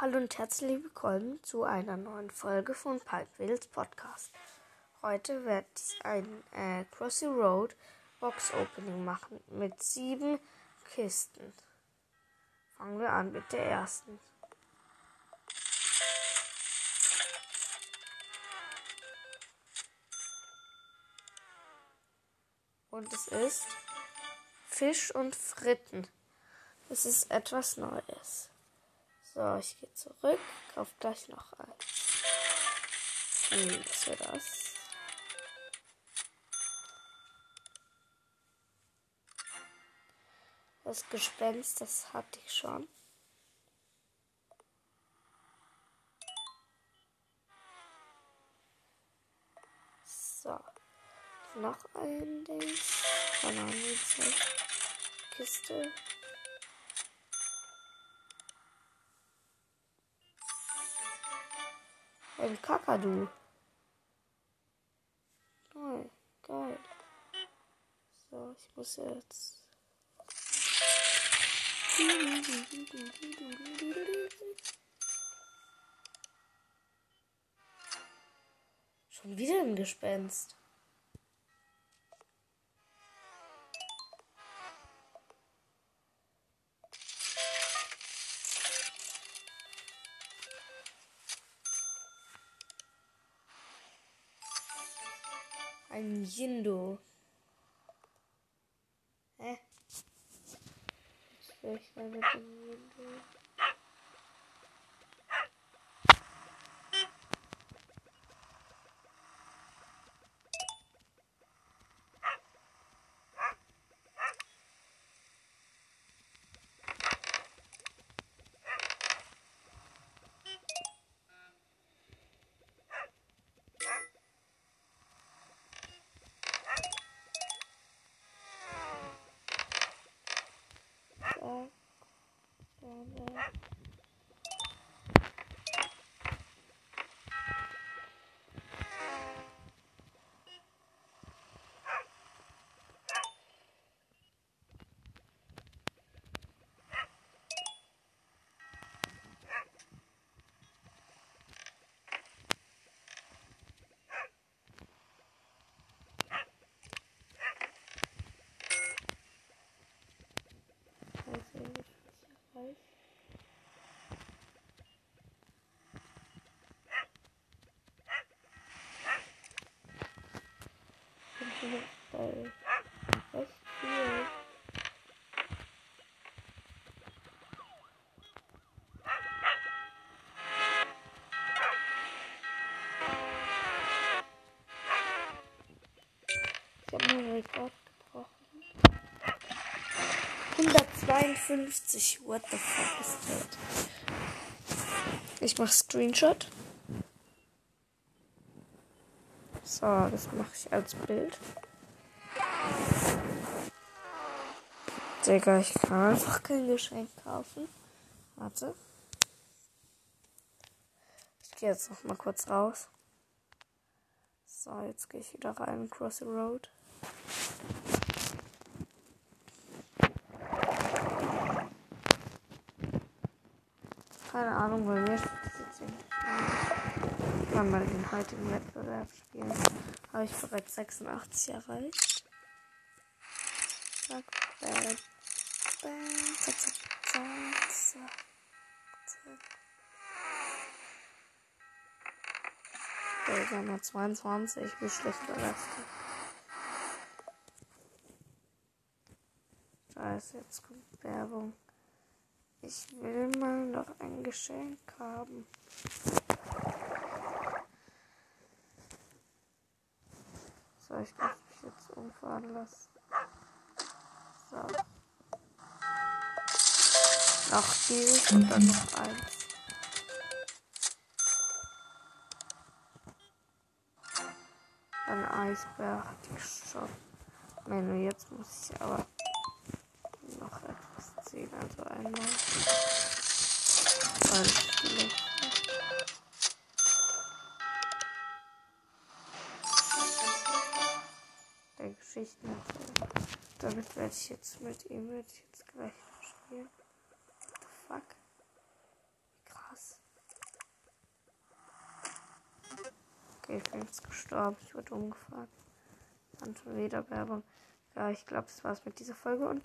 Hallo und herzlich willkommen zu einer neuen Folge von Pipewheels Podcast. Heute werde ich ein äh, Crossy Road Box Opening machen mit sieben Kisten. Fangen wir an mit der ersten. Und es ist Fisch und Fritten. Es ist etwas Neues. So, ich gehe zurück, kauf gleich noch ein. Hm, was wäre das? Das Gespenst, das hatte ich schon. So. Noch ein Ding. Kiste. Ein Kakadu. Geil, geil. So, ich muss jetzt. Schon wieder ein Gespenst. Ein Jindo. Hä? Ich mal mit dem Jindo? Ich habe meinen Rekord gebrochen. 152. What the fuck ist das? Ich mach Screenshot. So, das mache ich als Bild. Digga, ich kann einfach kein Geschenk kaufen. Warte. Ich gehe jetzt noch mal kurz raus. So, jetzt gehe ich wieder rein. Cross the Road. Keine Ahnung, steht das jetzt nicht. Kann mal den heutigen Wettbewerb spielen. Habe ich bereits 86 erreicht. Zack, bam, bam, zack, zack, zack, zack, Okay, wir haben 22. Wie schlecht war das denn? Scheiße, jetzt kommt Werbung. Ich will mal noch ein Geschenk haben. So, ich muss mich jetzt umfahren lassen. So. Noch dieses und dann noch eins. Ein Eisbär hatte ich schon. Menno, jetzt muss ich aber noch etwas ziehen. Also einmal. Ich Der Geschichten. Damit werde ich jetzt mit ihm jetzt gleich spielen. What the fuck? Okay, Film ist gestorben. Ich wurde schon wieder Werbung. Ja, ich glaube, das war's mit dieser Folge und